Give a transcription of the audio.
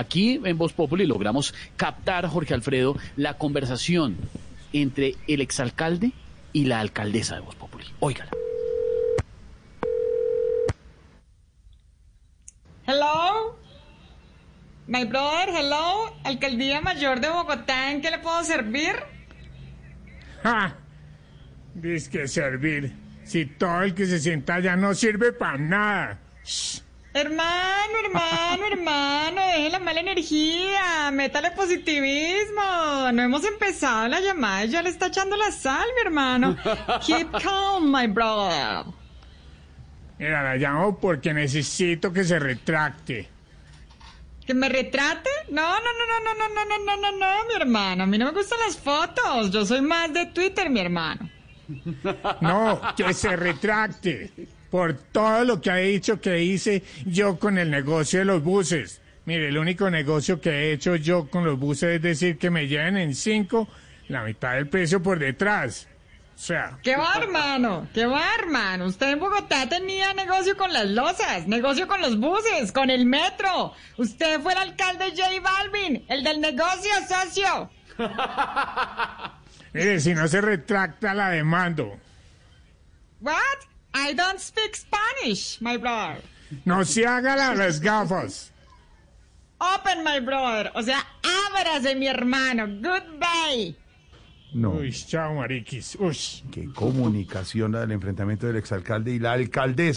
aquí en Voz Populi logramos captar, Jorge Alfredo, la conversación entre el exalcalde y la alcaldesa de Voz Populi. Óigala. Hello. My brother, hello. Alcaldía Mayor de Bogotá, ¿en qué le puedo servir? ¡Ja! Dice que servir. Si todo el que se sienta allá no sirve para nada. Shh. Hermano, hermano, hermano, la mala energía, métale positivismo. No hemos empezado la llamada y ya le está echando la sal, mi hermano. Keep calm, my brother. Mira, la llamo porque necesito que se retracte. ¿Que me retrate? No, no, no, no, no, no, no, no, no, no, no, mi hermano. A mí no me gustan las fotos. Yo soy más de Twitter, mi hermano. No, que se retracte por todo lo que ha dicho que hice yo con el negocio de los buses. Mire, el único negocio que he hecho yo con los buses es decir que me lleven en cinco la mitad del precio por detrás. O sea, ¿Qué va, hermano? ¿Qué va, hermano? Usted en Bogotá tenía negocio con las losas, negocio con los buses, con el metro. Usted fue el alcalde J Balvin, el del negocio, socio. mire, si no se retracta la demando. What? I don't speak Spanish, my brother. No se haga la- las gafas. Open, my brother. O sea, ábrase, mi hermano. Goodbye. No, Uy, chao, mariquis. Uy. qué comunicación la del enfrentamiento del exalcalde y la alcaldesa.